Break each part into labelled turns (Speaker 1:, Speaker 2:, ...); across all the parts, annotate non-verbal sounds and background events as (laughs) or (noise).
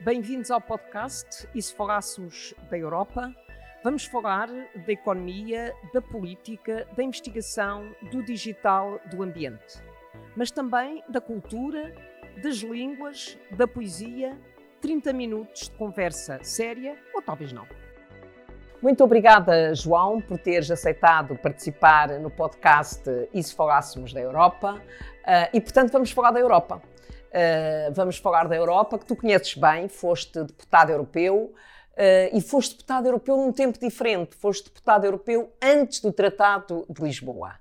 Speaker 1: Bem-vindos ao podcast E se falássemos da Europa? Vamos falar da economia, da política, da investigação, do digital, do ambiente. Mas também da cultura, das línguas, da poesia. 30 minutos de conversa séria ou talvez não. Muito obrigada, João, por teres aceitado participar no podcast E se falássemos da Europa? Uh, e, portanto, vamos falar da Europa. Uh, vamos falar da Europa, que tu conheces bem, foste deputado europeu. Uh, e foste deputado europeu num tempo diferente, foste deputado europeu antes do Tratado de Lisboa.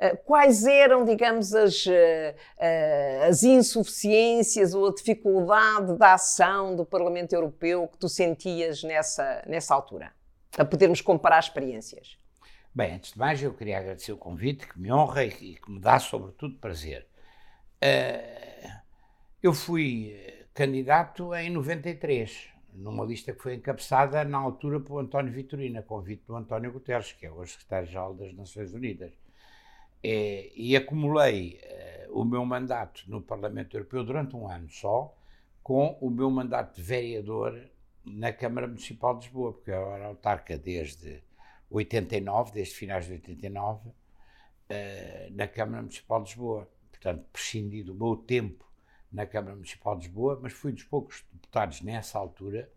Speaker 1: Uh, quais eram, digamos, as, as insuficiências ou a dificuldade da ação do Parlamento Europeu que tu sentias nessa, nessa altura? Para podermos comparar experiências.
Speaker 2: Bem, antes de mais, eu queria agradecer o convite, que me honra e que me dá, sobretudo, prazer. Eu fui candidato em 93 numa lista que foi encabeçada na altura por António Vitorino, a convite do António Guterres, que é hoje secretário-geral das Nações Unidas. É, e acumulei uh, o meu mandato no Parlamento Europeu durante um ano só, com o meu mandato de vereador na Câmara Municipal de Lisboa, porque eu era autarca desde 89, desde finais de 89, uh, na Câmara Municipal de Lisboa. Portanto, prescindi do meu tempo na Câmara Municipal de Lisboa, mas fui dos poucos deputados nessa altura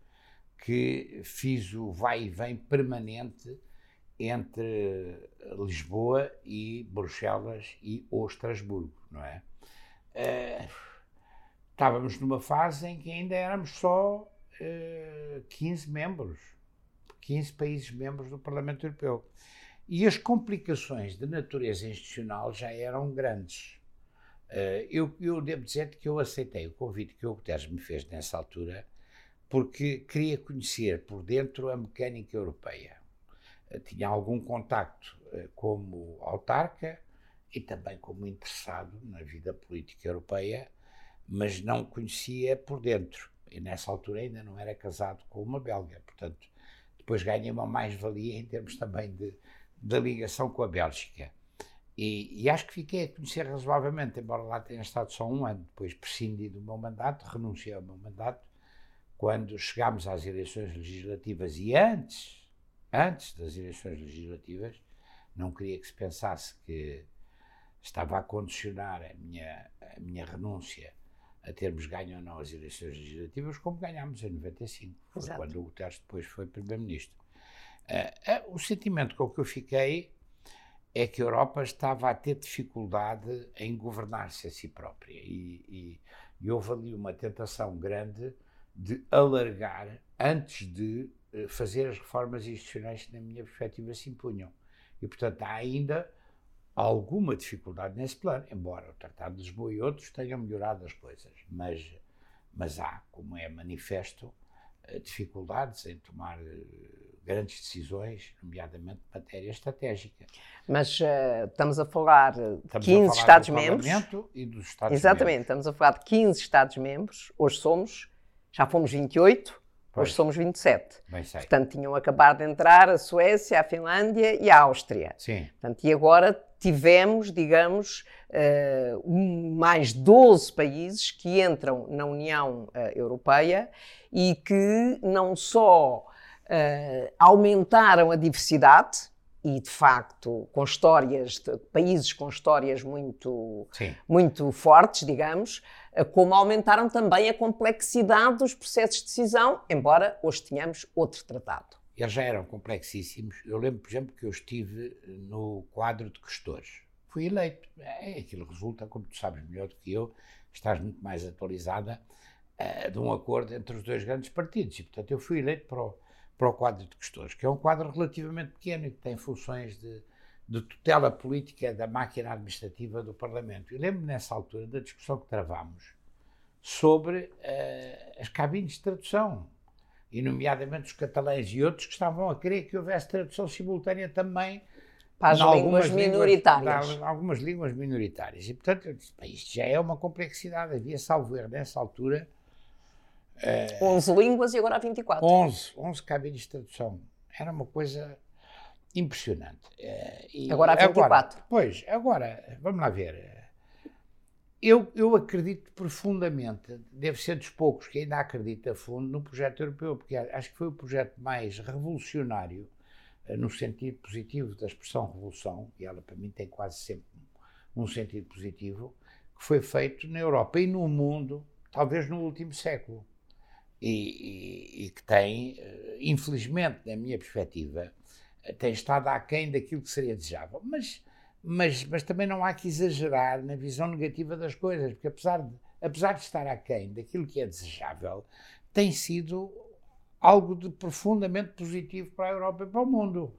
Speaker 2: que fiz o vai e vem permanente entre Lisboa e Bruxelas e ou Estrasburgo, não é? Uh, estávamos numa fase em que ainda éramos só uh, eh, 15 membros, 15 países membros do Parlamento Europeu. E as complicações de natureza institucional já eram grandes. Uh, eu, eu, devo dizer que eu aceitei o convite que o Guterres me fez nessa altura porque queria conhecer por dentro a mecânica europeia. Uh, tinha algum contacto uh, como autarca e também como interessado na vida política europeia, mas não conhecia por dentro. E nessa altura ainda não era casado com uma belga, portanto, depois ganhei uma mais-valia em termos também de, de ligação com a Bélgica. E, e, acho que fiquei a conhecer razoavelmente, embora lá tenha estado só um ano. Depois prescindi do meu mandato, renunciei ao meu mandato, quando chegámos às eleições legislativas e antes, antes das eleições legislativas, não queria que se pensasse que estava a condicionar a minha, a minha renúncia a termos ganho ou não as eleições legislativas, como ganhámos em 95, foi Exato. quando o Guterres depois foi Primeiro-Ministro. Uh, uh, o sentimento com que eu fiquei é que a Europa estava a ter dificuldade em governar-se a si própria. E, e, e, houve ali uma tentação grande de alargar antes de eh, fazer as reformas institucionais que, na minha perspectiva, se impunham. E, portanto, há ainda alguma dificuldade nesse plano, embora o Tratado de Lisboa e outros tenham melhorado as coisas. Mas, mas há, como é manifesto, eh, dificuldades em tomar eh, grandes decisões, nomeadamente de matéria estratégica.
Speaker 1: Mas uh, estamos a falar de 15 Estados-membros.
Speaker 2: e dos Estados
Speaker 1: Exatamente, estamos a falar de 15 Estados-membros. Hoje somos, já fomos 28, pois. hoje somos 27.
Speaker 2: Bem sei.
Speaker 1: Portanto, tinham acabado de entrar a Suécia, a Finlândia e a Áustria.
Speaker 2: Sim.
Speaker 1: Portanto, e agora tivemos, digamos, uh, mais 12 países que entram na União uh, Europeia e que não só uh, aumentaram a diversidade e, de facto, com histórias, de, países com histórias muito, muito fortes, digamos, uh, como aumentaram também a complexidade dos processos de decisão, embora hoje tenhamos outro tratado.
Speaker 2: Eles já eram complexíssimos. Eu lembro, por exemplo, que eu estive no quadro de questores. Fui eleito. É, aquilo resulta, como tu sabes melhor do que eu, estás muito mais atualizada, uh, de um acordo entre os dois grandes partidos. E, portanto, eu fui eleito para o, para o quadro de questores, que é um quadro relativamente pequeno e que tem funções de, de tutela política da máquina administrativa do Parlamento. E lembro-me nessa altura da discussão que travámos sobre uh, as cabines de tradução, e nomeadamente os catalães e outros que estavam a querer que houvesse tradução simultânea também
Speaker 1: para as línguas minoritárias.
Speaker 2: Línguas, algumas línguas minoritárias. E, portanto, eu disse, isto já é uma complexidade. Havia, salvo erro, nessa altura,
Speaker 1: é, 11 línguas e agora há 24.
Speaker 2: 11, 11 cabines de tradução. Era uma coisa impressionante.
Speaker 1: É, agora há 24.
Speaker 2: Agora, pois, agora, vamos lá ver. eu, eu acredito profundamente, deve ser dos poucos que ainda acredita a fundo no projeto europeu, porque acho que foi o projeto mais revolucionário, eh, no sentido positivo da expressão revolução, e ela para mim tem quase sempre um sentido positivo, que foi feito na Europa e no mundo, talvez no último século. E, e, que tem, eh, infelizmente, na minha perspectiva, eh, tem estado aquém daquilo que seria desejável. Mas mas, mas também não há que exagerar na visão negativa das coisas, porque apesar de, apesar de estar aquém daquilo que é desejável, tem sido algo de profundamente positivo para a Europa e para o mundo.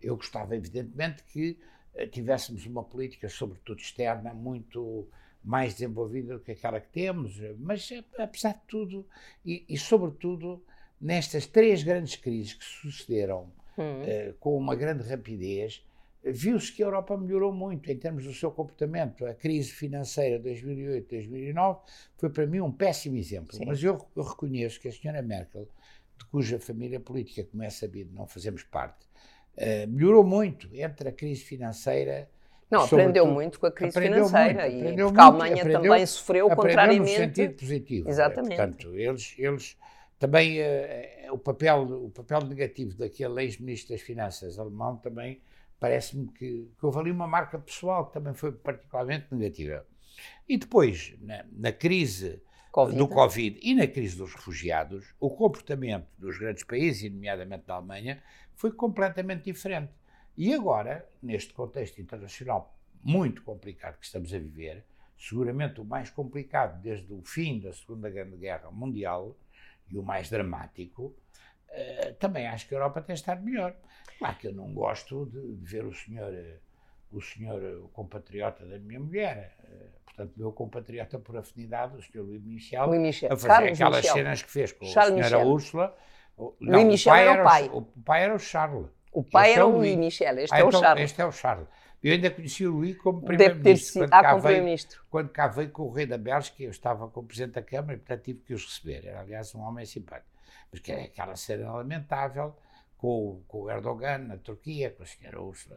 Speaker 2: Eu gostava, evidentemente, que eh, tivéssemos uma política, sobretudo externa, muito mais desenvolvida do que aquela que temos, mas eh, apesar de tudo, e, e sobretudo nestas três grandes crises que sucederam hum. uh, com uma grande rapidez, viu-se que a Europa melhorou muito em termos do seu comportamento. A crise financeira de 2008-2009 foi para mim um péssimo exemplo. Sim. Mas eu, eu, reconheço que a senhora Merkel, de cuja família política, como é sabido, não fazemos parte, uh, melhorou muito entre a crise financeira.
Speaker 1: Não, aprendeu muito com a crise financeira muito, e porque a Alemanha aprendeu, também sofreu contrariamente.
Speaker 2: no sentido positivo.
Speaker 1: Exatamente.
Speaker 2: Portanto, eles, eles também uh, o papel o papel negativo daquele ex-ministro das Finanças alemão também parece-me que, que houve ali uma marca pessoal que também foi particularmente negativa. E depois, na, na crise COVID. do Covid e na crise dos refugiados, o comportamento dos grandes países, nomeadamente da Alemanha, foi completamente diferente. E agora, neste contexto internacional muito complicado que estamos a viver, seguramente o mais complicado desde o fim da Segunda Grande Guerra Mundial e o mais dramático, uh, também acho que a Europa tem estado melhor. Claro que eu não gosto de, de ver o senhor, o senhor o compatriota da minha mulher, uh, portanto, meu compatriota por afinidade, o senhor Luís Michel, Louis Michel. a fazer Carlos aquelas Michel. cenas que fez com Charles a senhora Michel. Úrsula.
Speaker 1: O, não, Louis Michel era o pai.
Speaker 2: O, o pai era o Charles.
Speaker 1: O pai este era é o Louis Michel, este ah, é o então, Charles.
Speaker 2: Este é o Charles. Eu ainda conheci o Luís como primeiro-ministro.
Speaker 1: Quando, ah, primeiro
Speaker 2: quando cá veio com o rei da Bélgica, eu estava com o presidente da Câmara e, portanto, tive que os receber. Era, aliás, um homem simpático. Mas que é aquela cena lamentável com, com o Erdogan na Turquia, com a senhora Ursula.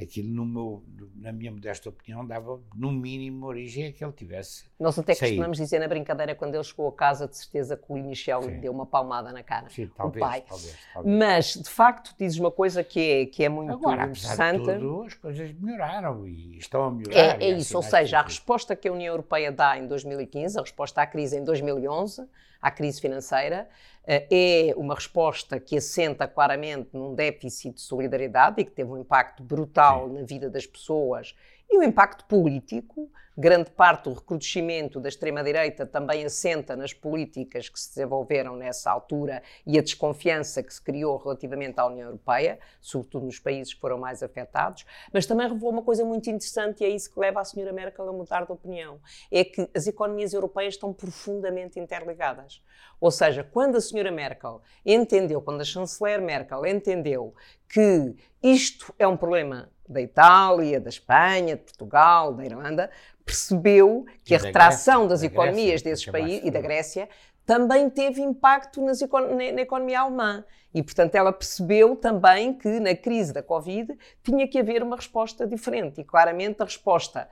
Speaker 2: Aquilo, no meu, na minha modesta opinião, dava no mínimo origem a que ele tivesse.
Speaker 1: Nós até saído. costumamos dizer na brincadeira, quando ele chegou a casa, de certeza que o Michel lhe deu uma palmada na cara.
Speaker 2: Sim, talvez,
Speaker 1: o pai.
Speaker 2: Talvez, talvez.
Speaker 1: Mas, de facto, dizes uma coisa que é, que é muito
Speaker 2: Agora,
Speaker 1: interessante.
Speaker 2: De tudo, as coisas melhoraram e estão a melhorar.
Speaker 1: É, é isso, ou seja, a resposta que a União Europeia dá em 2015, a resposta à crise em 2011, à crise financeira, eh, é uma resposta que assenta claramente num déficit de solidariedade e que teve um impacto brutal na vida das pessoas e o impacto político, grande parte do recrudescimento da extrema-direita também assenta nas políticas que se desenvolveram nessa altura e a desconfiança que se criou relativamente à União Europeia, sobretudo nos países que foram mais afetados, mas também revelou uma coisa muito interessante e é isso que leva a senhora Merkel a mudar de opinião, é que as economias europeias estão profundamente interligadas. Ou seja, quando a senhora Merkel entendeu, quando a chanceler Merkel entendeu que isto é um problema da Itália, da Espanha, de Portugal, da Irlanda, percebeu que a retração Grécia, das economias Grécia, desses países e da Grécia também teve impacto nas, na, economia alemã. E, portanto, ela percebeu também que na crise da Covid tinha que haver uma resposta diferente. E, claramente, a resposta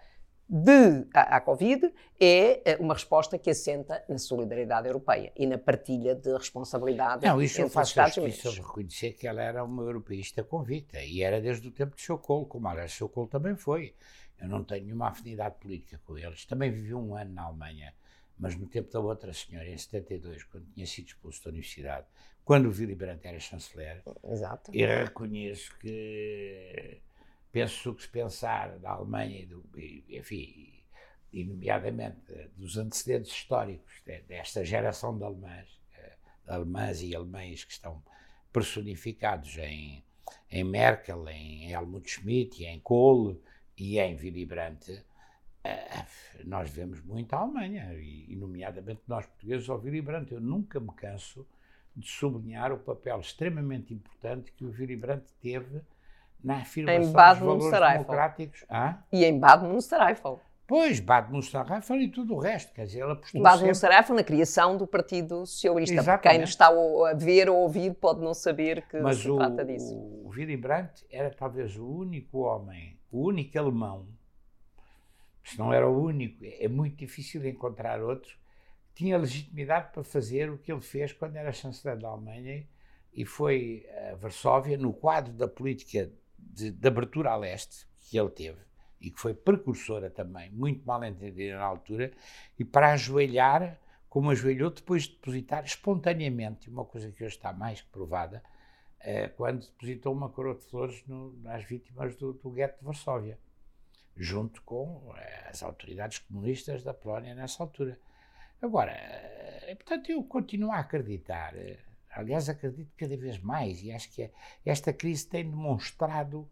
Speaker 1: de, à, à, Covid é eh, uma resposta que assenta na solidariedade europeia e na partilha de responsabilidade
Speaker 2: Não, isso entre os Estados Unidos. Isso reconhecer que ela era uma europeísta convicta e era desde o tempo de Chocolo, como aliás Chocolo também foi. Eu não tenho nenhuma afinidade política com eles. Também vivi um ano na Alemanha, mas no tempo da outra senhora, em 72, quando tinha sido expulso da universidade, quando o Willy Brandt era chanceler,
Speaker 1: Exato.
Speaker 2: eu reconheço que penso que se pensar da Alemanha e, do, enfim, e nomeadamente dos antecedentes históricos desta geração de alemães, eh, alemãs e alemães que estão personificados em, em Merkel, em Helmut Schmidt, em Kohl e em Willy Brandt, eh, nós vemos muito a Alemanha, e, nomeadamente nós portugueses ao Willy Brandt. Eu nunca me canso de sublinhar o papel extremamente importante que o Willy Brandt teve na afirmação dos valores democráticos.
Speaker 1: Ah? E em Bad Münstereifel.
Speaker 2: Pois, Bad Münstereifel e tudo o resto, quer dizer, ela postou
Speaker 1: Bad sempre... Münstereifel na criação do Partido Socialista. Exatamente. Quem está a ver ou ouvir pode não saber que
Speaker 2: Mas
Speaker 1: se o, trata disso.
Speaker 2: o Willy Brandt era talvez o único homem, o único alemão se não era o único, é muito difícil encontrar outro que tinha legitimidade para fazer o que ele fez quando era chanceler da Alemanha e foi a Varsóvia, no quadro da política de, de abertura a leste que ele teve, e que foi precursora também, muito mal entendida na altura, e para ajoelhar, como ajoelhou, depois de depositar espontaneamente, uma coisa que hoje está mais que provada, é, quando depositou uma coroa de flores no, nas vítimas do, do gueto de Varsóvia, junto com é, as autoridades comunistas da Polónia nessa altura. Agora, é, portanto, eu continuo a acreditar, aliás, acredito cada vez mais, e acho que esta crise tem demonstrado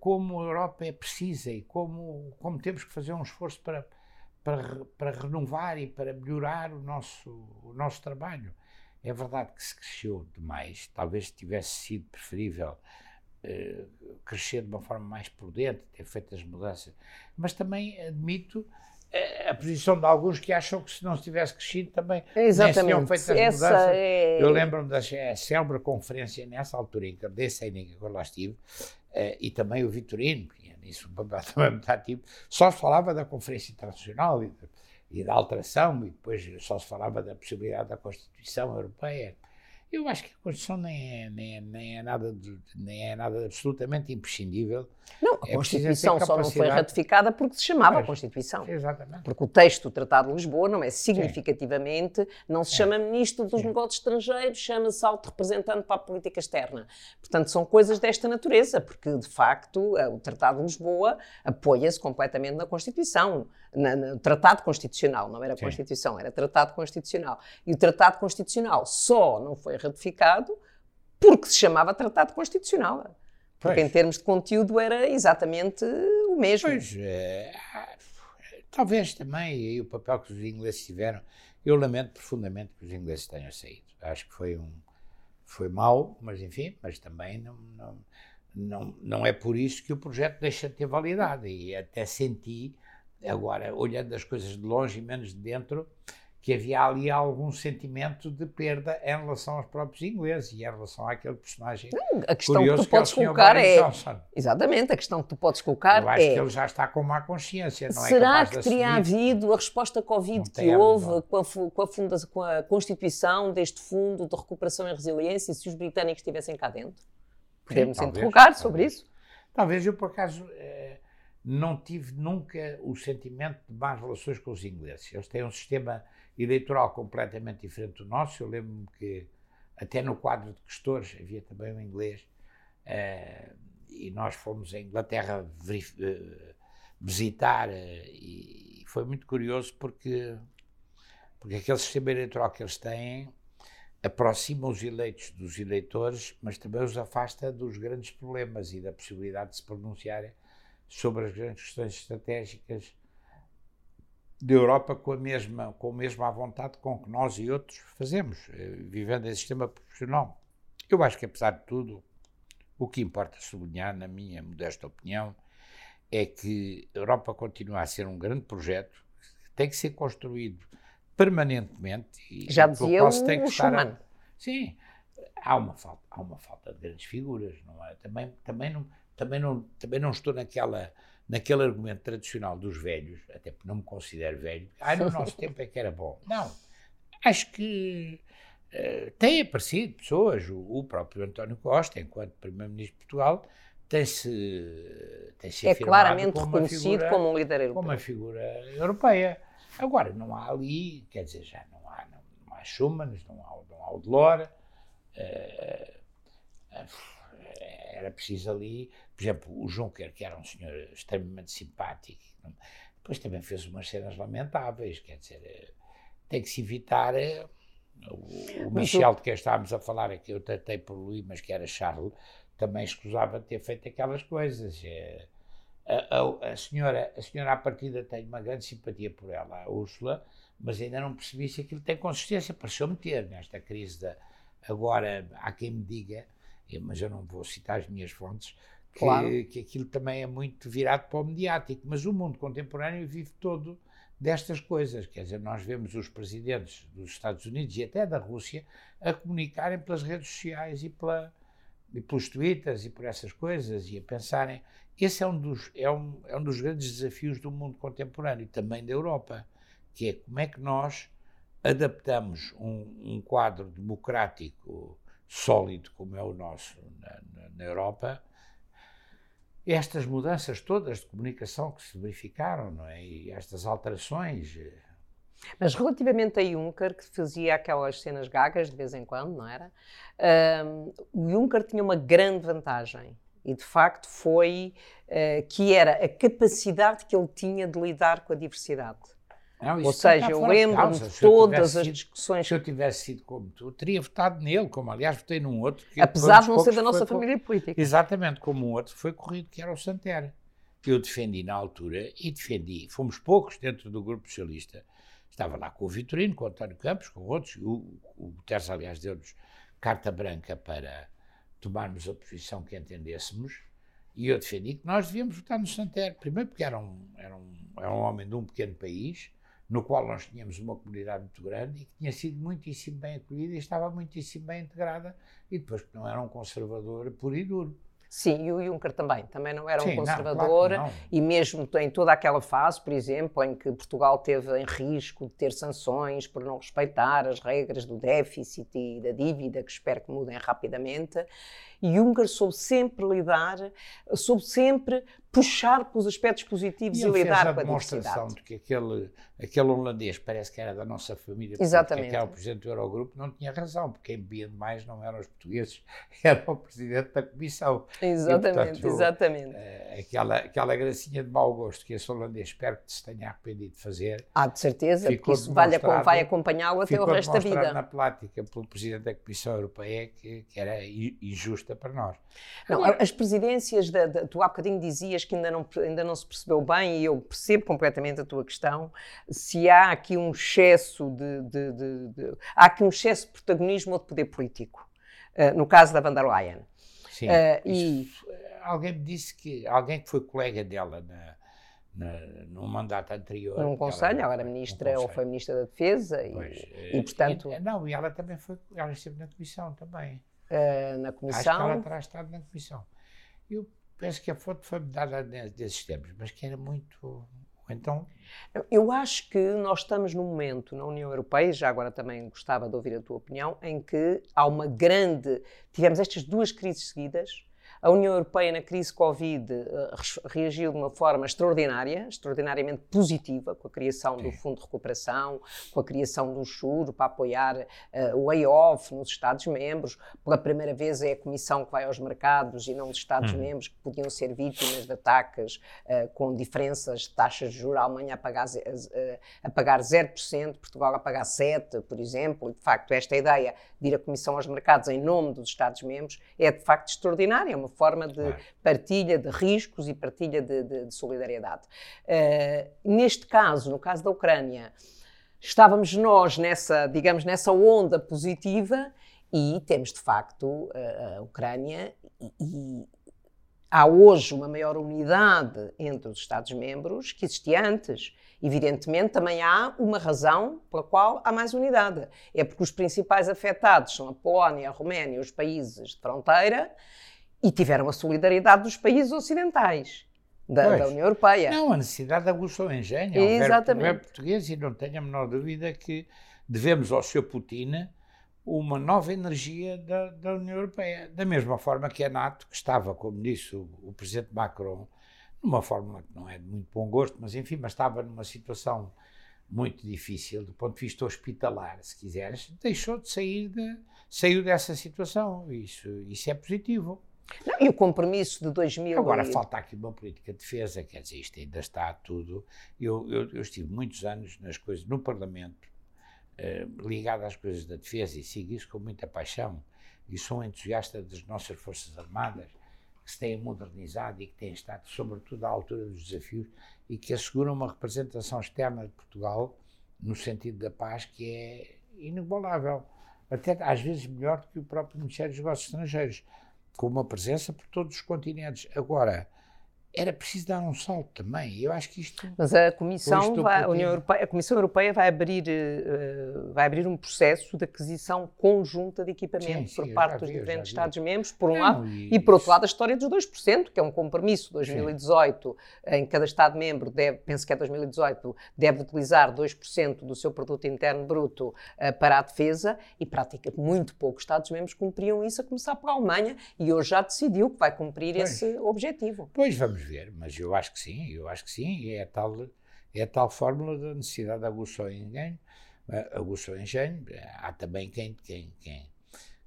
Speaker 2: como a Europa é precisa e como, como temos que fazer um esforço para, para, para renovar e para melhorar o nosso, o nosso trabalho. É verdade que se cresceu demais, talvez tivesse sido preferível uh, crescer de uma forma mais prudente, ter feito as mudanças, mas também admito a posição de alguns que acham que se não se tivesse crescido também
Speaker 1: Exatamente.
Speaker 2: nem feito as mudanças.
Speaker 1: é-
Speaker 2: Eu lembro-me da é, célebre conferência nessa altura em que desse em que eu lá estive, uh, e também o Vitorino, que tinha nisso um papel (laughs) também muito ativo, só se falava da Conferência Internacional e, e da alteração, e depois só se falava da possibilidade da Constituição Europeia. Eu acho que a Constituição nem é, nem é, nem é, nada, de, nem é nada absolutamente imprescindível.
Speaker 1: Não, a
Speaker 2: É
Speaker 1: Constituição só não foi ratificada porque se chamava. Constituição.
Speaker 2: Exatamente.
Speaker 1: Porque o texto do Tratado de Lisboa não é significativamente, não se chama Ministro dos
Speaker 2: Sim.
Speaker 1: Negócios Estrangeiros, chama-se Alto Representante para a Política Externa. Portanto, são coisas desta natureza, porque de facto eh, o Tratado de Lisboa apoia-se completamente na Constituição, na- no Tratado Constitucional, não era
Speaker 2: Sim.
Speaker 1: Constituição, era Tratado Constitucional. E o Tratado Constitucional só não foi ratificado porque se chamava Tratado Constitucional. Porque
Speaker 2: Pois.
Speaker 1: em termos de conteúdo era exatamente o mesmo.
Speaker 2: Pois, ah, talvez também, e o papel que os ingleses tiveram, eu lamento profundamente que os ingleses tenham saído. Acho que foi um foi mau, mas enfim, mas também não, não, não, não é por isso que o projeto deixa de ter validade. E até senti, agora, olhando as coisas de longe e menos de dentro, que havia ali algum sentimento de perda em relação aos próprios ingleses e em relação àquele personagem
Speaker 1: A questão que tu
Speaker 2: que é
Speaker 1: podes colocar é.
Speaker 2: Johnson.
Speaker 1: Exatamente, a questão que tu podes colocar
Speaker 2: Eu acho
Speaker 1: é.
Speaker 2: que ele já está com má consciência, não é
Speaker 1: Será
Speaker 2: capaz
Speaker 1: que teria havido a resposta Covid
Speaker 2: Não
Speaker 1: que houve com a, com, a funda- com a constituição deste Fundo de Recuperação e Resiliência se os britânicos estivessem cá dentro? Podemos interrogar sobre isso.
Speaker 2: Talvez eu, por acaso, eh, não tive nunca o sentimento de más relações com os ingleses. Eles têm um sistema eleitoral completamente diferente do nosso. Eu lembro-me que, até no quadro de questores, havia também um inglês, eh, e nós fomos à Inglaterra eh, visitar, eh, e foi muito curioso porque, porque aquele sistema eleitoral que eles têm aproxima os eleitos dos eleitores, mas também os afasta dos grandes problemas e da possibilidade de se pronunciarem sobre as grandes questões estratégicas da Europa com a mesma, com a mesma vontade com que nós e outros fazemos, eh, vivendo em sistema proporcional. Eu acho que, apesar de tudo, o que importa sublinhar, na minha modesta opinião, é que a Europa continua a ser um grande projeto que tem que ser construído permanentemente. E
Speaker 1: Já dizia o,
Speaker 2: tem que estar a-. Sim, há uma falta, há uma falta de grandes figuras, não é? Também, também, não, também, não, também não estou naquela, naquele argumento tradicional dos velhos, até porque não me considero velho. Ah, no nosso (laughs) tempo é que era bom. Não, acho que eh, têm aparecido pessoas, o, o próprio António Costa, enquanto Primeiro-Ministro de Portugal, tem-se tem -se
Speaker 1: É
Speaker 2: afirmado
Speaker 1: claramente
Speaker 2: como
Speaker 1: reconhecido
Speaker 2: figura-
Speaker 1: como um líder
Speaker 2: como
Speaker 1: europeu.
Speaker 2: uma figura europeia. Agora, não há ali, quer dizer, já não há, não, não há Schumann, não há, não há o Delors, eh, eh, era preciso ali, por exemplo, o Juncker, que era um senhor extremamente simpático, depois também fez umas cenas lamentáveis, quer dizer, eh, tem que se evitar. eh, o, Michel, de quem estávamos a falar, é que eu tratei por Luís, mas que era Charles, também escusava de ter feito aquelas coisas. eh, a, a- a senhora, a senhora à partida tem uma grande simpatia por ela, a Úrsula, mas ainda não percebi se aquilo tem consistência. Pareceu-me ter nesta crise da. Agora, há quem me diga, mas eu não vou citar as minhas fontes,
Speaker 1: Claro.
Speaker 2: que aquilo também é muito virado para o mediático. Mas o mundo contemporâneo vive todo destas coisas. Quer dizer, nós vemos os presidentes dos Estados Unidos e até da Rússia a comunicarem pelas redes sociais e pela, e pelos twitters e por essas coisas e a pensarem. Esse é um dos, é um, é um dos grandes desafios do mundo contemporâneo e também da Europa, que é como é que nós adaptamos um, um quadro democrático sólido como é o nosso na, na, na Europa estas mudanças todas de comunicação que se verificaram, não é? E estas alterações. Eh,
Speaker 1: Mas relativamente a Juncker, que fazia aquelas cenas gagas de vez em quando, não era? Um, o Juncker tinha uma grande vantagem. E de facto foi uh, que era a capacidade que ele tinha de lidar com a diversidade. Não, Ou seja, eu lembro-me de todas as sido, discussões.
Speaker 2: Se eu tivesse sido como tu, teria votado nele, como aliás votei num outro.
Speaker 1: Que Apesar de não ser da nossa família política.
Speaker 2: Exatamente, como um outro foi corrido, que era o Santera. Que eu defendi na altura e defendi. Fomos poucos dentro do grupo socialista. Estava lá com o Vitorino, com o António Campos, com outros. O, o aliás, deu-nos carta branca para tomarmos a posição que entendêssemos. E eu defendi que nós devíamos votar no Santera. Primeiro porque era um, era um, era um homem de um pequeno país no qual nós tínhamos uma comunidade muito grande e que tinha sido muitíssimo bem acolhida e estava muitíssimo bem integrada, e depois não era um conservador puro e duro.
Speaker 1: Sim, e o Juncker também, também não era um Sim, conservador, não, claro e mesmo em toda aquela fase, por exemplo, em que Portugal teve em risco de ter sanções por não respeitar as regras do déficit e da dívida, que espero que mudem rapidamente, e Juncker soube sempre lidar, soube sempre puxar pelos aspectos positivos e, e lidar com a demonstração
Speaker 2: de que aquele, aquele holandês parece que era da nossa família,
Speaker 1: Exatamente.
Speaker 2: que era o presidente do Eurogrupo, não tinha razão, porque quem bebia demais não eram os portugueses, (laughs) era o presidente da comissão.
Speaker 1: Exatamente, e, portanto, exatamente.
Speaker 2: Uh, aquela, aquela gracinha de mau gosto que esse holandês espero que se tenha arrependido de fazer.
Speaker 1: Ah, de certeza, porque isso vale, vai acompanhá-lo até o resto da vida.
Speaker 2: na prática pelo presidente da Comissão Europeia que, que era injusta para nós.
Speaker 1: Não, as presidências, da, da, tu há bocadinho dizias que ainda não, ainda não se percebeu bem, e eu percebo completamente a tua questão, se há aqui um excesso de, de, de, de há aqui um excesso de protagonismo ou de poder político, uh, no caso da van der Leyen.
Speaker 2: Sim, uh, e... alguém me disse que, alguém que foi colega dela na, na, no mandato anterior.
Speaker 1: Num conselho, ela era ministra um ou foi ministra da Defesa pois, e, e, portanto...
Speaker 2: E, não, e ela também foi, ela esteve na comissão também.
Speaker 1: Uh, na comissão... Acho
Speaker 2: que ela terá estado na comissão. Eu penso que a foto foi dada desses tempos, mas que era muito. Então.
Speaker 1: Eu acho que nós estamos num momento na União Europeia, já agora também gostava de ouvir a tua opinião, em que há uma grande. Tivemos estas duas crises seguidas, a União Europeia, na crise Covid, eh, reagiu de uma forma extraordinária, extraordinariamente positiva, com a criação do Fundo de Recuperação, com a criação do churo para apoiar uh, o layoff nos Estados-membros. Pela primeira vez é a Comissão que vai aos mercados e não os Estados-membros, hum. que podiam ser vítimas de ataques uh, com diferenças de taxas de juros, a Alemanha a pagar, uh, a pagar 0%, Portugal a pagar 7%, por exemplo. E, de facto, esta ideia de ir à Comissão aos mercados em nome dos Estados-membros é, de facto, extraordinária. É uma forma de partilha de riscos e partilha de, de, de solidariedade. Uh, neste caso, no caso da Ucrânia, estávamos nós nessa, digamos, nessa onda positiva e temos de facto a Ucrânia e, e há hoje uma maior unidade entre os Estados-membros que existia antes. Evidentemente, também há uma razão pela qual há mais unidade. É porque os principais afetados são a Polónia, a Roménia, os países de fronteira, e tiveram a solidariedade dos países ocidentais. Da, da, União Europeia.
Speaker 2: Não, a necessidade aguçou o engenho. Exatamente. É português e não tenho a menor dúvida que devemos ao Sr. Putin uma nova energia da, da, União Europeia. Da mesma forma que a NATO, que estava, como disse o, o Presidente Macron, numa forma que não é de muito bom gosto, mas enfim, mas estava numa situação muito difícil do ponto de vista hospitalar, se quiseres, deixou de sair de, saiu dessa situação. Isso, isso é positivo.
Speaker 1: Não, e o compromisso de 2000.
Speaker 2: Agora e... falta aqui uma política de defesa, quer dizer, isto ainda está tudo. Eu, eu, eu estive muitos anos nas coisas, no Parlamento, eh, ligado às coisas da defesa e sigo isso com muita paixão. E sou um entusiasta das nossas Forças Armadas, que se têm modernizado e que têm estado, sobretudo, à altura dos desafios e que asseguram uma representação externa de Portugal, no sentido da paz, que é inigualável. Até às vezes melhor do que o próprio Ministério dos Negócios Estrangeiros com uma presença por todos os continentes. Agora, era preciso dar um salto também. Eu acho que isto.
Speaker 1: Mas a Comissão, vai, a, União Europeia, a Comissão Europeia vai abrir, uh, vai abrir um processo de aquisição conjunta de equipamentos sim, sim, por parte dos vi, diferentes Estados-membros, por um Não, lado, e, e, por outro lado a história dos 2%, que é um compromisso. 2018, sim. em cada Estado-membro, penso que é 2018, deve utilizar 2% do seu produto interno bruto uh, para a defesa e praticamente muito poucos Estados-membros cumpriam isso, a começar pela Alemanha, e hoje já decidiu que vai cumprir pois. esse objetivo.
Speaker 2: Pois vamos ver, mas eu acho que sim, eu acho que sim, é a tal, é a tal fórmula da necessidade de aguçar o engenho, aguçar o engenho, há também quem, quem, quem,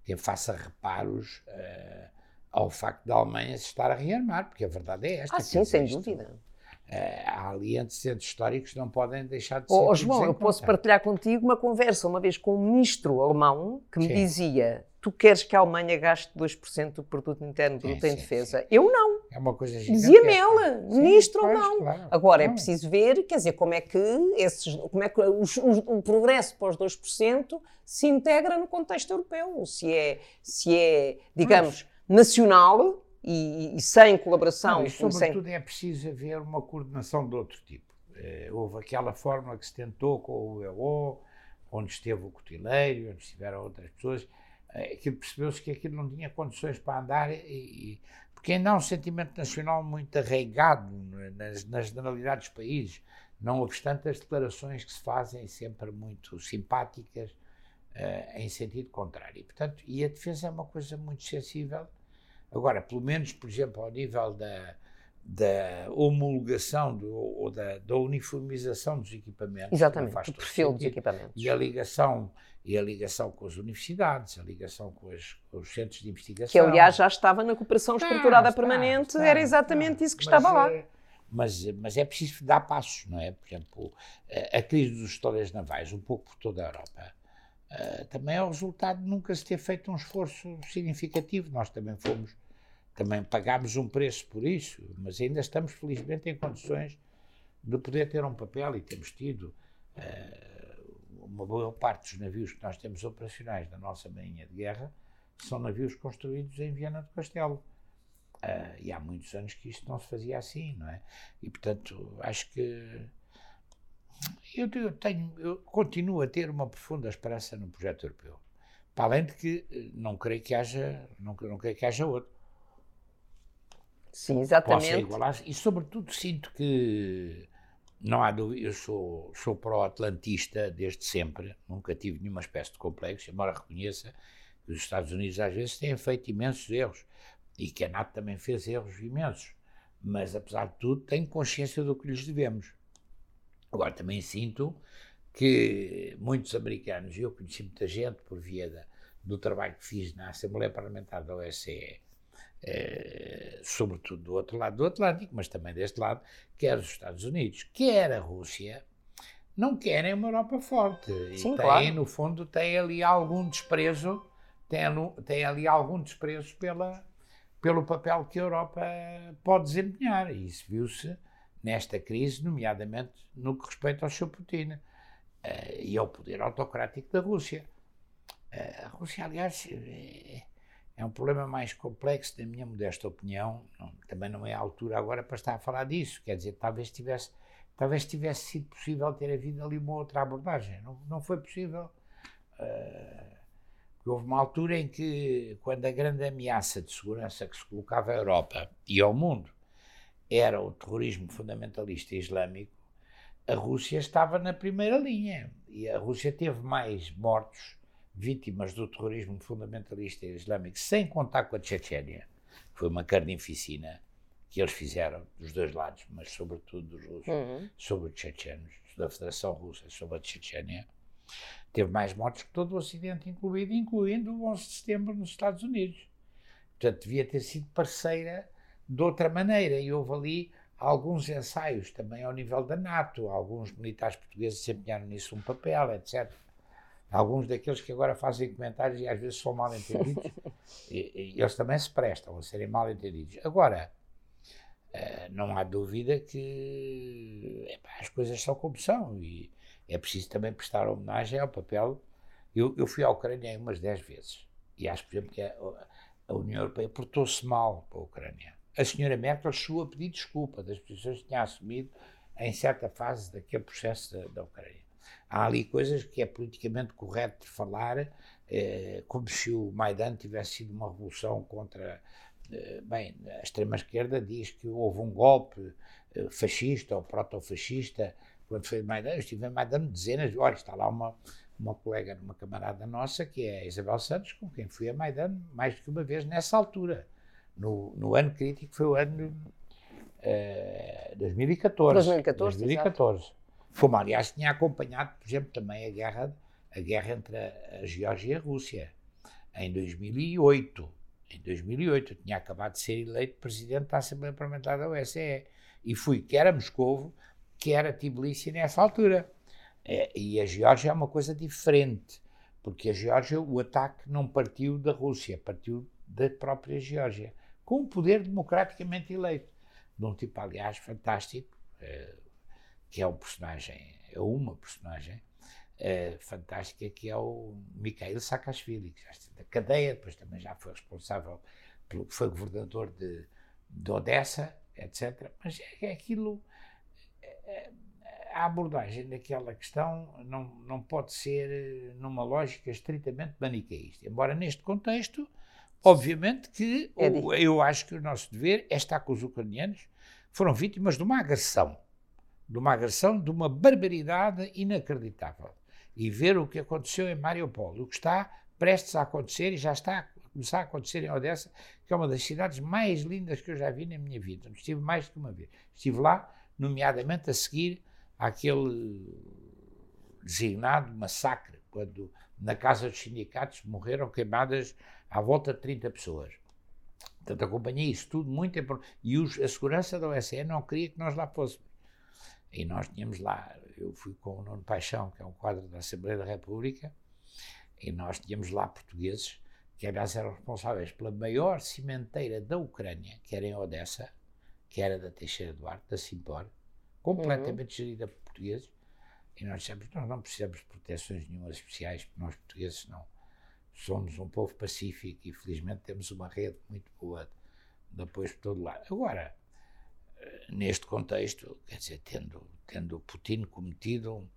Speaker 2: quem faça reparos uh, ao facto da Alemanha se estar a rearmar, porque a verdade é esta.
Speaker 1: Ah, sim, sem isto, dúvida.
Speaker 2: Uh, há ali antecedentes históricos que não podem deixar de
Speaker 1: ser. Oh, João, eu posso partilhar contigo uma conversa uma vez com um ministro alemão que me sim. dizia tu queres que a Alemanha gaste 2% do produto interno bruto em defesa? Sim. Eu não.
Speaker 2: É uma coisa
Speaker 1: Dizia-me ela, ministro ou não. Claro. Agora, é não. é preciso ver, quer dizer, como é que, esses, como é que os, os, o progresso para os 2% se integra no contexto europeu. Se é, se é digamos, Mas, nacional e, e, sem colaboração. Não, e
Speaker 2: sobretudo
Speaker 1: sem...
Speaker 2: é preciso haver uma coordenação de outro tipo. Eh, houve aquela fórmula que se tentou com o EO, onde esteve o Cotileiro, onde estiveram outras pessoas é, aquilo percebeu-se que aquilo não tinha condições para andar, e, e, porque ainda há um sentimento nacional muito arraigado nas, nas generalidades dos países, não obstante as declarações que se fazem sempre muito simpáticas, uh, em sentido contrário. E, portanto, e a defesa é uma coisa muito sensível. Agora, pelo menos, por exemplo, ao nível da, da homologação do, ou da, da, uniformização dos equipamentos.
Speaker 1: Exatamente, o perfil dos equipamentos.
Speaker 2: E a ligação e a ligação com as universidades, a ligação com, as, com os centros de investigação.
Speaker 1: Que, aliás, já estava na cooperação estruturada está, permanente, está, era exatamente está. isso que estava lá.
Speaker 2: É, mas, mas é preciso dar passos, não é? Por exemplo, a, a crise dos estouras navais, um pouco por toda a Europa, uh, também é o resultado de nunca se ter feito um esforço significativo. Nós também fomos, também pagámos um preço por isso, mas ainda estamos, felizmente, em condições de poder ter um papel e temos tido. Uh, uma boa parte dos navios que nós temos operacionais na nossa Marinha de Guerra são navios construídos em Viana do Castelo. Uh, e há muitos anos que isto não se fazia assim, não é? E, portanto, acho que. Eu, eu, tenho, eu continuo a ter uma profunda esperança no projeto europeu. Para além de que eh, não creio que haja, não, não creio que haja outro.
Speaker 1: Sim, exatamente. Possa
Speaker 2: igualar e, sobretudo, sinto que não há dúvida, eu sou, sou pró-atlantista desde sempre, nunca tive nenhuma espécie de complexo, embora reconheça que os Estados Unidos às vezes têm feito imensos erros e que a NATO também fez erros imensos, mas apesar de tudo tenho consciência do que lhes devemos. Agora também sinto que muitos americanos, e eu conheci muita gente por via da, do trabalho que fiz na Assembleia Parlamentar da OSCE, sobretudo do outro lado do Atlântico, mas também deste lado, quer os Estados Unidos, quer a Rússia, não querem uma Europa forte. Sim, e têm, claro. no fundo, têm ali algum desprezo, têm, têm ali algum desprezo pela, pelo papel que a Europa pode desempenhar. E isso viu-se nesta crise, nomeadamente no que respeita ao seu Putin uh, e ao poder autocrático da Rússia. Uh, a Rússia, aliás, é, é um problema mais complexo, na minha modesta opinião. Também não é a altura agora para estar a falar disso. Quer dizer, talvez tivesse, talvez tivesse sido possível ter havido ali uma outra abordagem. Não, não foi possível. Uh, houve uma altura em que, quando a grande ameaça de segurança que se colocava à Europa e ao mundo era o terrorismo fundamentalista islâmico, a Rússia estava na primeira linha. E a Rússia teve mais mortos vítimas do terrorismo fundamentalista islâmico, sem contar com a Chechênia. Foi uma carnificina que eles fizeram dos dois lados, mas sobretudo dos russos, uhum. sobre os chechenos, da Federação Russa, sobre a Chechênia. Teve mais mortes que todo o Ocidente incluído, incluindo o 11 de setembro nos Estados Unidos. Portanto, devia ter sido parceira de outra maneira. E houve ali alguns ensaios também ao nível da NATO, alguns militares portugueses desempenharam nisso um papel, etc alguns daqueles que agora fazem comentários e às vezes são mal entendidos, (laughs) e, e eles também se prestam a serem mal entendidos. Agora, uh, não há dúvida que epá, as coisas são como são e é preciso também prestar homenagem ao papel. Eu, eu fui à Ucrânia umas 10 vezes e acho, por exemplo, que a, a União Europeia portou-se mal para a Ucrânia. a senhora Merkel chegou a pedir desculpa das posições que tinha assumido em certa fase daquele processo da, da Ucrânia. Há ali coisas que é politicamente correto falar, eh, como se o Maidan tivesse sido uma revolução contra. Eh, bem, a extrema-esquerda diz que houve um golpe eh, fascista ou proto-fascista quando foi Maidan. Eu estive em Maidan dezenas de horas. Está lá uma, uma colega, uma camarada nossa, que é a Isabel Santos, com quem fui a Maidan mais do que uma vez nessa altura. No, no ano crítico, foi o ano uh, 2014.
Speaker 1: 2014,
Speaker 2: 2014. Como, aliás, tinha acompanhado, por exemplo, também a guerra, a guerra entre a, Geórgia e a Rússia, em 2008. Em 2008, eu tinha acabado de ser eleito presidente da Assembleia Parlamentar da OSCE. E fui quer a Moscovo, quer a Tbilisi nessa altura. É, e a Geórgia é uma coisa diferente, porque a Geórgia, o ataque não partiu da Rússia, partiu da própria Geórgia, com um poder democraticamente eleito, de um tipo, aliás, fantástico, é, que é um personagem, é uma personagem é, fantástica, que é o Mikhail Saakashvili, que já está da cadeia, depois também já foi responsável pelo foi governador de, de Odessa, etc. Mas é, é aquilo a abordagem daquela questão não, não pode ser eh, numa lógica estritamente maniqueísta. Embora neste contexto, obviamente que é o, eu acho que o nosso dever é estar com os ucranianos, foram vítimas de uma agressão, de uma agressão, de uma barbaridade inacreditável. E ver o que aconteceu em Mariupol, o que está prestes a acontecer e já está a começar a acontecer em Odessa, que é uma das cidades mais lindas que eu já vi na minha vida. Estive mais de uma vez. Estive lá, nomeadamente a seguir àquele designado massacre, quando na Casa dos Sindicatos morreram queimadas à volta de 30 pessoas. Portanto, acompanhei isso tudo muito. E os, a segurança da OSE não queria que nós lá fôssemos. E nós tínhamos lá, eu fui com o Nuno Paixão, que é um quadro da Assembleia da República, e nós tínhamos lá portugueses, que aliás eram responsáveis pela maior cimenteira da Ucrânia, que era em Odessa, que era da Teixeira Duarte, da Simpor, completamente uhum. gerida por portugueses, e nós dissemos, nós não precisamos de proteções nenhumas especiais, porque nós portugueses não somos um povo pacífico e felizmente temos uma rede muito boa de apoio por todo lado. Agora, neste contexto, quer dizer, tendo, tendo Putin cometido um,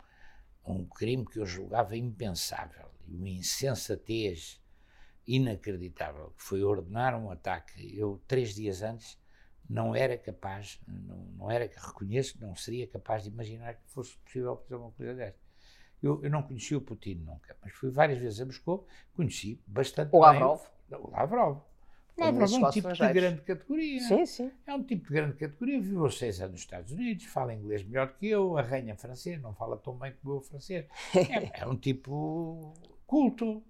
Speaker 2: um crime que eu julgava impensável e uma insensatez inacreditável, que foi ordenar um ataque. Eu, três dias antes, não era capaz, não, não era, reconheço que não seria capaz de imaginar que fosse possível fazer uma coisa desta. Eu, eu não conheci o Putin nunca, mas fui várias vezes a Moscou, conheci bastante
Speaker 1: o Lavrov.
Speaker 2: Bem, o Lavrov. O Lavrov é um tipo de grande categoria.
Speaker 1: Sim, sim.
Speaker 2: É um tipo de grande categoria. Viveu seis anos nos Estados Unidos, fala inglês melhor que eu, arranha francês, não fala tão bem como eu francês. (laughs) É, é um tipo culto.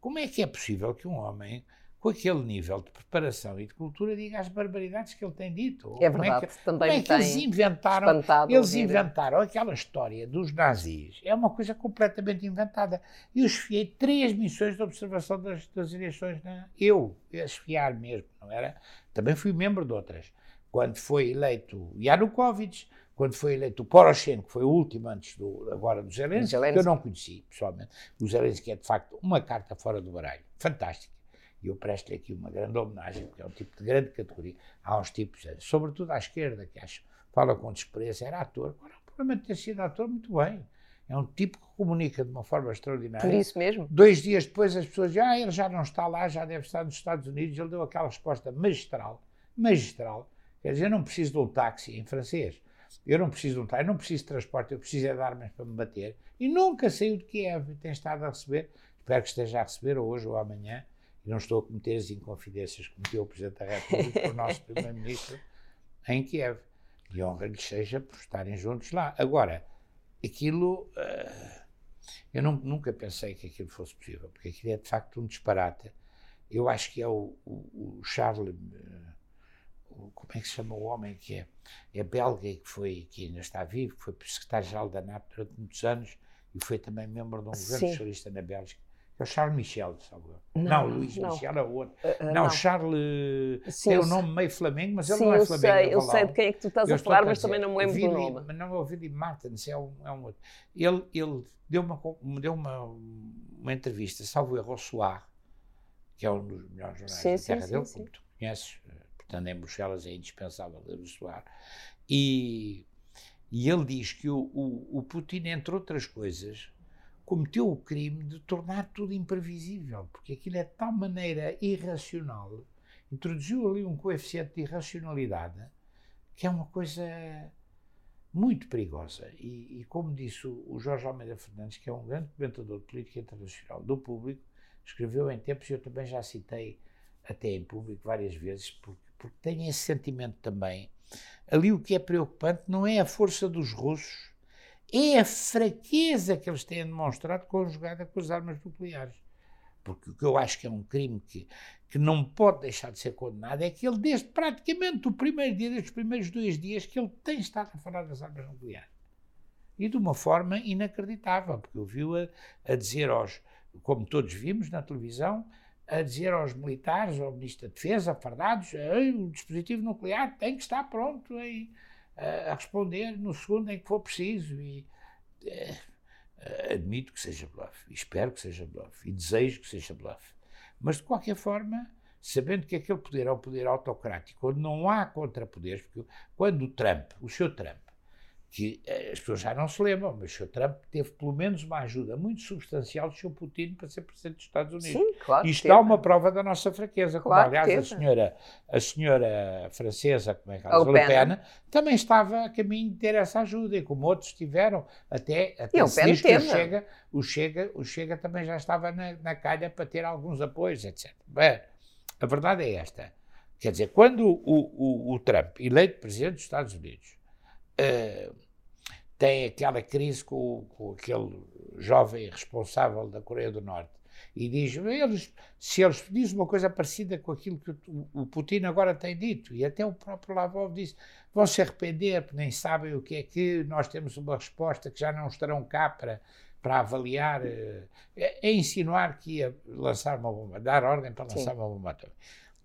Speaker 2: Como é que é possível que um homem com aquele nível de preparação e de cultura, diga as barbaridades que ele tem dito.
Speaker 1: É verdade,
Speaker 2: como é que,
Speaker 1: também
Speaker 2: é que eles inventaram, eles inventaram aquela história dos nazis. É uma coisa completamente inventada. Eu esfiei três missões de observação das, das eleições. Na, eu, esfiar mesmo, não era? Também fui membro de outras. Quando foi eleito Yanukovych, quando foi eleito o Poroshenko, que foi o último antes do, agora do Zelensky, Zelensky. que eu não conheci pessoalmente. O Zelensky é, de facto, uma carta fora do baralho. Fantástico. E eu presto-lhe aqui uma grande homenagem, porque é um tipo de grande categoria. Há uns tipos, sobretudo à esquerda, que acho, fala com desprezo, era ator. Agora, de ter sido ator, muito bem. É um tipo que comunica de uma forma extraordinária.
Speaker 1: Por isso mesmo.
Speaker 2: Dois dias depois as pessoas dizem, ah, ele já não está lá, já deve estar nos Estados Unidos. Ele deu aquela resposta magistral, magistral. Quer dizer, eu não preciso de um táxi em francês. Eu não preciso de um táxi, eu não preciso de transporte, eu preciso é de armas para me bater. E nunca saiu de Kiev, tem estado a receber, espero que esteja a receber hoje ou amanhã, e não estou a cometer as inconfidências que cometeu o Presidente da República, o nosso (laughs) Primeiro-Ministro, em Kiev. E honra-lhes seja por estarem juntos lá. Agora, aquilo. Uh, eu não, nunca pensei que aquilo fosse possível, porque aquilo é de facto um disparate. Eu acho que é o, o, o Charles. Uh, como é que se chama o homem que é? É belga e que, foi, que ainda está vivo, que foi secretário-geral da NATO durante muitos anos e foi também membro de um governo socialista na Bélgica é o Charles Michel, sabe? Não, não Luís não. Michel é o outro. Uh, uh, não, não, Charles Sim, tem o nome meio Flamengo, mas ele
Speaker 1: Sim,
Speaker 2: não é
Speaker 1: eu
Speaker 2: Flamengo.
Speaker 1: Sei, eu sei de quem é que tu estás eu a falar, mas também não me lembro
Speaker 2: Vili,
Speaker 1: do nome.
Speaker 2: Mas não é o Willy Martins, é um, é um outro. Ele, ele deu, uma, deu uma, uma entrevista, salvo erro, ao Soar, que é um dos melhores jornais sim, da terra sim, dele, como tu conheces, portanto em Bruxelas, é indispensável ler o Soar. E, e ele diz que o, o, o Putin, entre outras coisas, cometeu o crime de tornar tudo imprevisível, porque aquilo é de tal maneira irracional, introduziu ali um coeficiente de irracionalidade que é uma coisa muito perigosa. E, e como disse o, Jorge Almeida Fernandes, que é um grande comentador de política internacional do público, escreveu em tempos, e eu também já citei até em público várias vezes, porque, porque tem esse sentimento também. Ali o que é preocupante não é a força dos russos, é a fraqueza que eles têm demonstrado conjugada com as armas nucleares. Porque o que eu acho que é um crime que, que não pode deixar de ser condenado é que ele, desde praticamente o primeiro dia, desde os primeiros dois dias, que ele tem estado a falar das armas nucleares. E de uma forma inacreditável, porque eu vi a, dizer aos, como todos vimos na televisão, a dizer aos militares, ao Ministro da Defesa, fardados, o dispositivo nuclear tem que estar pronto em, a, responder no segundo em que for preciso. E, é, admito que seja bluff, espero que seja bluff, e desejo que seja bluff. Mas, de qualquer forma, sabendo que aquele poder é um poder autocrático, onde não há contrapoderes, porque quando o Trump, o seu Trump, que eh, as pessoas já não se lembram, mas o Sr. Trump teve pelo menos uma ajuda muito substancial do Sr. Putin para ser Presidente dos Estados Unidos.
Speaker 1: Sim, claro.
Speaker 2: Isto dá uma prova da nossa fraqueza. Claro como, aliás, a senhora, a senhora francesa, como é que ela Le Pen, também estava a caminho de ter essa ajuda, e como outros tiveram, até, até
Speaker 1: e se diz que o
Speaker 2: Chega, o, Chega, o Chega também já estava na, na calha para ter alguns apoios, etc. Bem, a verdade é esta. Quer dizer, quando o, o, o Trump, eleito Presidente dos Estados Unidos, uh, tem aquela crise com, com, aquele jovem responsável da Coreia do Norte e diz, eles, se eles dizem uma coisa parecida com aquilo que o, o Putin agora tem dito, e até o próprio Lavrov disse, vão se arrepender porque nem sabem o que é que nós temos uma resposta que já não estarão cá para, para avaliar, é, é insinuar que ia lançar uma bomba, dar ordem para lançar Sim. uma bomba atômica.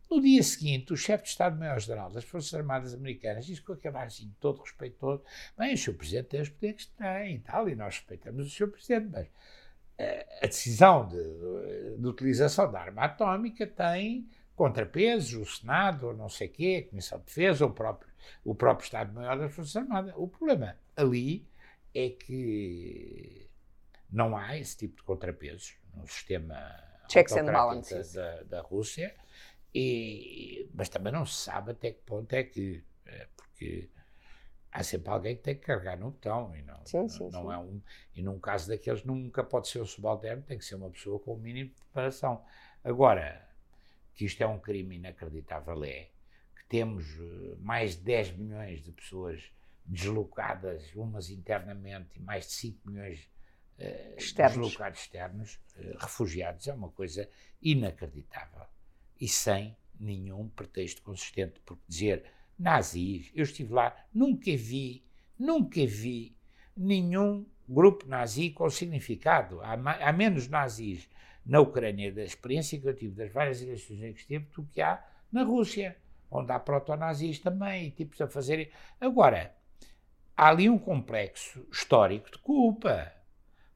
Speaker 2: No dia seguinte, o chefe de Estado-Maior-General das Forças Armadas Americanas disse com aquele arzinho todo respeitoso: bem, o Sr. Presidente tem os poderes que tem e tal, e nós respeitamos o Sr. Presidente, mas uh, a decisão de, de, utilização da arma atómica tem contrapesos, o Senado, ou não sei o quê, a Comissão de Defesa, o próprio, o próprio Estado-Maior das Forças Armadas. O problema ali é que não há esse tipo de contrapesos no sistema
Speaker 1: Checks and balances.
Speaker 2: Da, da Rússia e, mas também não se sabe até que ponto é que. É, porque há sempre alguém que tem que carregar no botão e não, sim, sim, não, sim. é um e num caso daqueles nunca pode ser um subalterno tem que ser uma pessoa com o mínimo de preparação agora que isto é um crime inacreditável é que temos eh, mais de 10 milhões de pessoas deslocadas umas internamente e mais de 5 milhões uh, externos. deslocados externos uh, refugiados é uma coisa inacreditável e sem nenhum pretexto consistente, porque dizer nazis, eu estive lá, nunca vi, nunca vi nenhum grupo nazi com significado. Há, há menos nazis na Ucrânia, da experiência que eu tive das várias eleições em que estive, do que há na Rússia, onde há proto-nazis também, tipos a fazerem. Agora, há ali um complexo histórico de culpa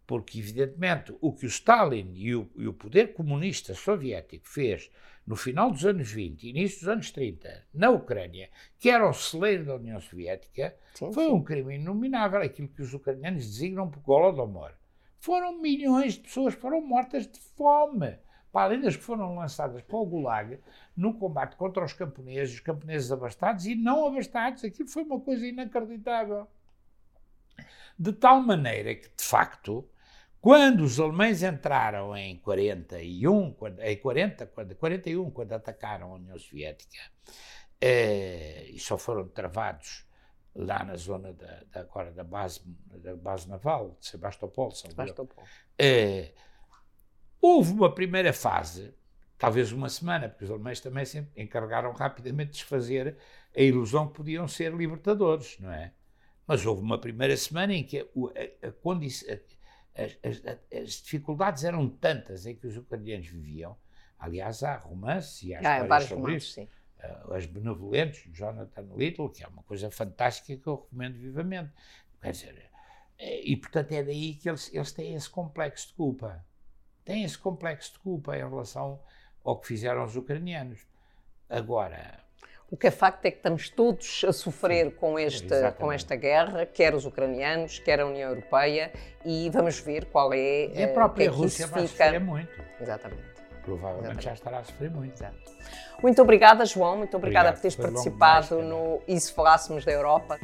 Speaker 2: porque, evidentemente, o que o Stalin e o, e o, poder comunista soviético fez no final dos anos 20 e início dos anos 30 na Ucrânia, que era o celeiro da União Soviética, sim, foi sim. um crime inominável, aquilo que os ucranianos designam por Golodomor. Foram milhões de pessoas que foram mortas de fome, para além das que foram lançadas para o Gulag no combate contra os camponeses, os camponeses abastados e não abastados. Aquilo foi uma coisa inacreditável. De tal maneira que, de facto, quando os alemães entraram em 41, quando, em 40, quando, 41, quando atacaram a União Soviética, eh, e só foram travados lá na zona da, da, agora da base, da base naval de Sebastopol, Sebastopol. Eh, houve uma primeira fase, talvez uma semana, porque os alemães também se encarregaram rapidamente de desfazer a ilusão que podiam ser libertadores, não é? Mas houve uma primeira semana em que a, a, a condição as, as, as, dificuldades eram tantas em que os ucranianos viviam. Aliás, há romances e há ah, histórias sobre romances, isso. Sim. Uh, as Benevolentes, de Jonathan Little, que é uma coisa fantástica que eu recomendo vivamente. Quer dizer, eh, e portanto é daí que eles, eles têm esse complexo de culpa. Têm esse complexo de culpa em relação ao que fizeram os ucranianos. Agora,
Speaker 1: O que é facto é que estamos todos a sofrer com esta, com esta guerra, quer os ucranianos, quer a União Europeia, e vamos ver qual é.
Speaker 2: E a própria Rússia vai fica. sofrer muito.
Speaker 1: Exatamente.
Speaker 2: Provavelmente Exatamente. já estará a sofrer muito. Exato.
Speaker 1: Muito obrigada, João. Muito obrigada Obrigado. por teres participado no E se falássemos da Europa.